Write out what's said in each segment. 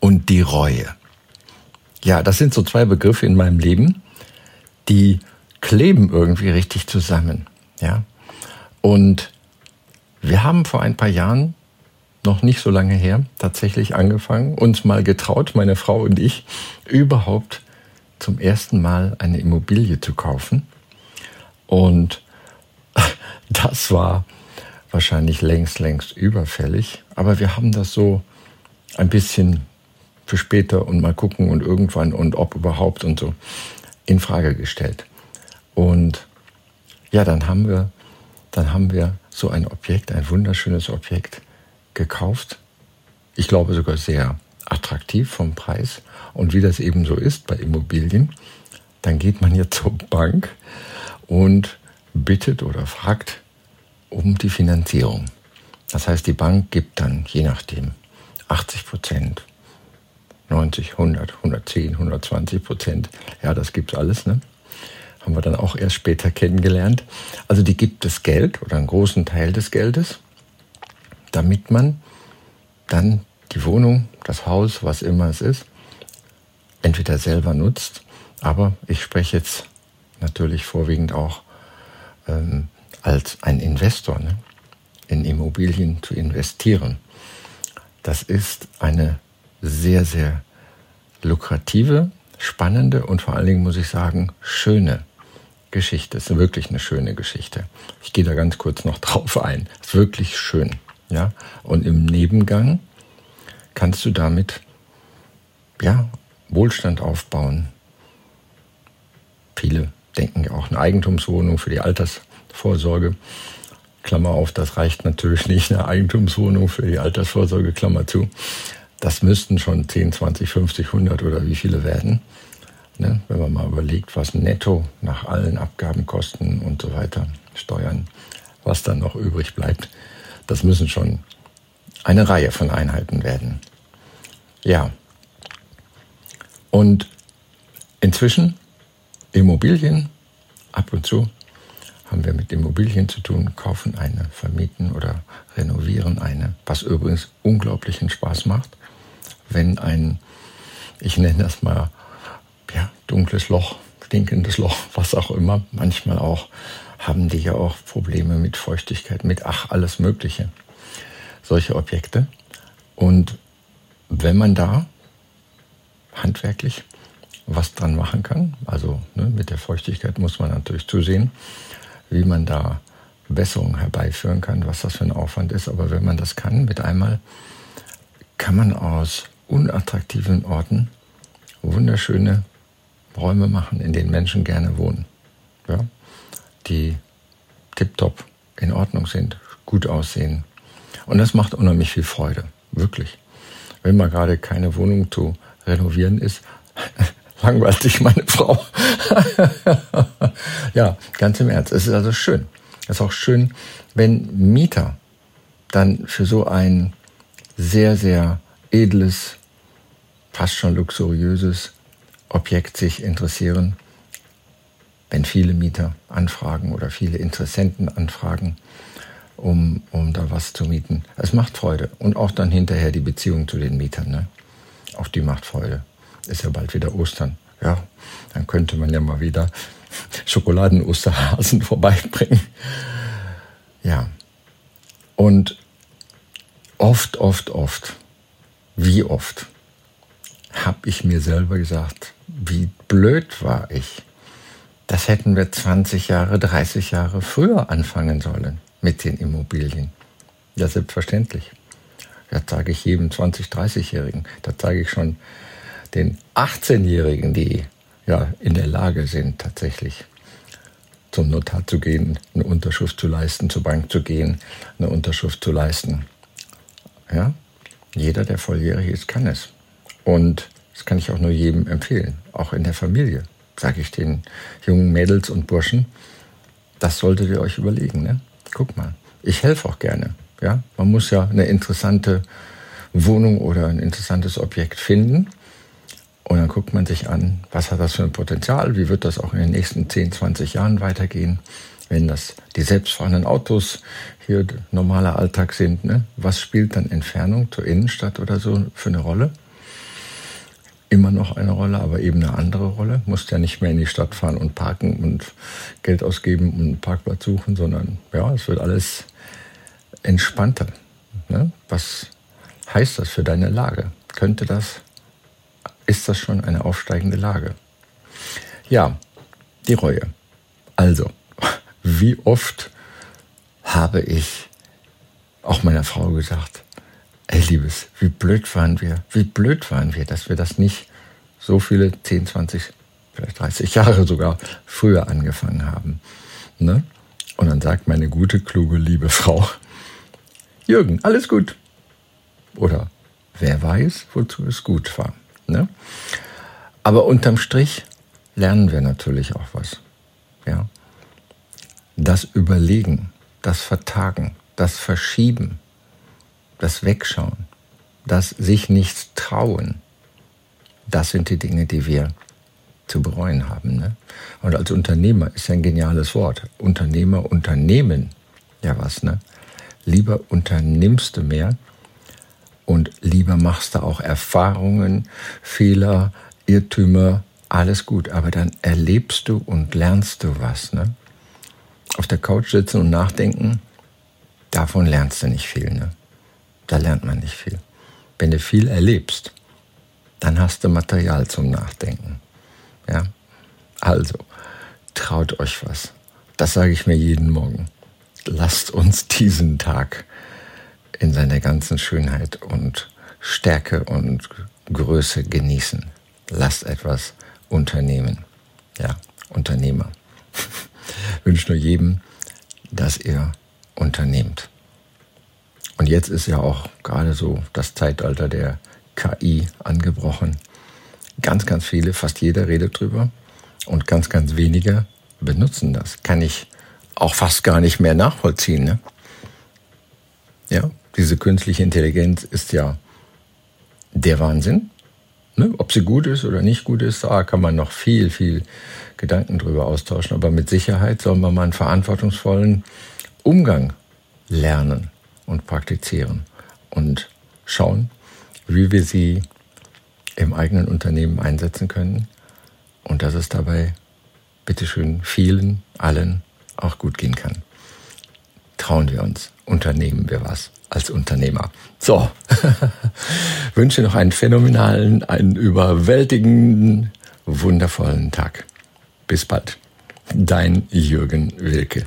und die Reue. Ja, das sind so zwei Begriffe in meinem Leben, die kleben irgendwie richtig zusammen. Ja. Und wir haben vor ein paar Jahren, noch nicht so lange her, tatsächlich angefangen, uns mal getraut, meine Frau und ich, überhaupt zum ersten Mal eine Immobilie zu kaufen. Und das war wahrscheinlich längst, längst überfällig. Aber wir haben das so ein bisschen für später und mal gucken und irgendwann und ob überhaupt und so in Frage gestellt. Und ja, dann haben wir, dann haben wir so ein Objekt, ein wunderschönes Objekt gekauft. Ich glaube sogar sehr attraktiv vom Preis. Und wie das eben so ist bei Immobilien, dann geht man jetzt zur Bank und bittet oder fragt um die Finanzierung. Das heißt, die Bank gibt dann, je nachdem, 80 Prozent, 90, 100, 110, 120 Prozent. Ja, das gibt's alles, ne? Haben wir dann auch erst später kennengelernt. Also die gibt das Geld oder einen großen Teil des Geldes, damit man dann die Wohnung, das Haus, was immer es ist, entweder selber nutzt, aber ich spreche jetzt natürlich vorwiegend auch ähm, als ein Investor, ne? in Immobilien zu investieren. Das ist eine sehr, sehr lukrative, spannende und vor allen Dingen, muss ich sagen, schöne Geschichte. Es ist wirklich eine schöne Geschichte. Ich gehe da ganz kurz noch drauf ein. Es ist wirklich schön. Ja? Und im Nebengang kannst du damit ja, Wohlstand aufbauen. Viele denken ja auch eine Eigentumswohnung für die Altersvorsorge. Klammer auf, das reicht natürlich nicht, eine Eigentumswohnung für die Altersvorsorge, Klammer zu. Das müssten schon 10, 20, 50, 100 oder wie viele werden. Ne? Wenn man mal überlegt, was netto nach allen Abgaben, Kosten und so weiter, Steuern, was dann noch übrig bleibt, das müssen schon eine Reihe von Einheiten werden. Ja. Und inzwischen Immobilien, ab und zu haben wir mit Immobilien zu tun, kaufen eine, vermieten oder renovieren eine, was übrigens unglaublichen Spaß macht, wenn ein, ich nenne das mal, ja, dunkles Loch, stinkendes Loch, was auch immer, manchmal auch, haben die ja auch Probleme mit Feuchtigkeit, mit ach, alles Mögliche, solche Objekte. Und wenn man da handwerklich was dran machen kann, also ne, mit der Feuchtigkeit muss man natürlich zusehen, wie man da Besserungen herbeiführen kann, was das für ein Aufwand ist. Aber wenn man das kann, mit einmal kann man aus unattraktiven Orten wunderschöne Räume machen, in denen Menschen gerne wohnen. Ja? Die tiptop in Ordnung sind, gut aussehen. Und das macht unheimlich viel Freude, wirklich. Wenn mal gerade keine Wohnung zu renovieren ist, langweilt sich meine Frau. ja, ganz im Ernst. Es ist also schön. Es ist auch schön, wenn Mieter dann für so ein sehr, sehr edles, fast schon luxuriöses Objekt sich interessieren, wenn viele Mieter anfragen oder viele Interessenten anfragen, um, um da was zu mieten. Es macht Freude. Und auch dann hinterher die Beziehung zu den Mietern. Ne? Auch die macht Freude ist ja bald wieder Ostern. Ja, dann könnte man ja mal wieder Schokoladen-Osterhasen vorbeibringen. Ja. Und oft, oft, oft, wie oft habe ich mir selber gesagt, wie blöd war ich. Das hätten wir 20 Jahre, 30 Jahre früher anfangen sollen mit den Immobilien. Ja, selbstverständlich. Das sage ich jedem 20-, 30-Jährigen. Das sage ich schon den 18-Jährigen, die ja in der Lage sind, tatsächlich zum Notar zu gehen, eine Unterschrift zu leisten, zur Bank zu gehen, eine Unterschrift zu leisten. Ja? Jeder, der volljährig ist, kann es. Und das kann ich auch nur jedem empfehlen, auch in der Familie, sage ich den jungen Mädels und Burschen. Das solltet ihr euch überlegen. Ne? Guck mal, ich helfe auch gerne. Ja? Man muss ja eine interessante Wohnung oder ein interessantes Objekt finden. Und dann guckt man sich an, was hat das für ein Potenzial, wie wird das auch in den nächsten 10, 20 Jahren weitergehen, wenn das die selbstfahrenden Autos hier normaler Alltag sind. Ne? Was spielt dann Entfernung zur Innenstadt oder so für eine Rolle? Immer noch eine Rolle, aber eben eine andere Rolle. Musst ja nicht mehr in die Stadt fahren und parken und Geld ausgeben und einen Parkplatz suchen, sondern ja, es wird alles entspannter. Ne? Was heißt das für deine Lage? Könnte das ist das schon eine aufsteigende Lage. Ja, die Reue. Also, wie oft habe ich auch meiner Frau gesagt, ey Liebes, wie blöd waren wir, wie blöd waren wir, dass wir das nicht so viele 10, 20, vielleicht 30 Jahre sogar früher angefangen haben. Ne? Und dann sagt meine gute, kluge, liebe Frau, Jürgen, alles gut. Oder wer weiß, wozu es gut war. Ne? Aber unterm Strich lernen wir natürlich auch was. Ja? Das Überlegen, das Vertagen, das Verschieben, das Wegschauen, das sich nichts trauen, das sind die Dinge, die wir zu bereuen haben. Ne? Und als Unternehmer ist ein geniales Wort. Unternehmer unternehmen ja was. Ne? Lieber unternimmst du mehr, und lieber machst du auch Erfahrungen, Fehler, Irrtümer, alles gut. Aber dann erlebst du und lernst du was. Ne? Auf der Couch sitzen und nachdenken, davon lernst du nicht viel. Ne? Da lernt man nicht viel. Wenn du viel erlebst, dann hast du Material zum Nachdenken. Ja? Also, traut euch was. Das sage ich mir jeden Morgen. Lasst uns diesen Tag in seiner ganzen Schönheit und Stärke und Größe genießen. Lasst etwas unternehmen. Ja, Unternehmer. wünsche nur jedem, dass ihr unternehmt. Und jetzt ist ja auch gerade so das Zeitalter der KI angebrochen. Ganz, ganz viele, fast jeder redet drüber und ganz, ganz wenige benutzen das. Kann ich auch fast gar nicht mehr nachvollziehen. Ne? Ja, diese künstliche Intelligenz ist ja der Wahnsinn. Ne? Ob sie gut ist oder nicht gut ist, da kann man noch viel, viel Gedanken drüber austauschen. Aber mit Sicherheit sollen wir mal einen verantwortungsvollen Umgang lernen und praktizieren und schauen, wie wir sie im eigenen Unternehmen einsetzen können und dass es dabei bitteschön vielen, allen auch gut gehen kann. Trauen wir uns, unternehmen wir was als Unternehmer. So, wünsche noch einen phänomenalen, einen überwältigenden, wundervollen Tag. Bis bald. Dein Jürgen Wilke.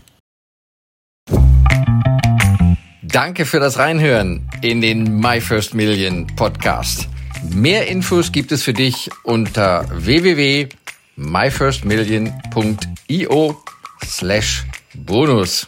Danke für das Reinhören in den My First Million Podcast. Mehr Infos gibt es für dich unter www.myfirstmillion.io slash bonus.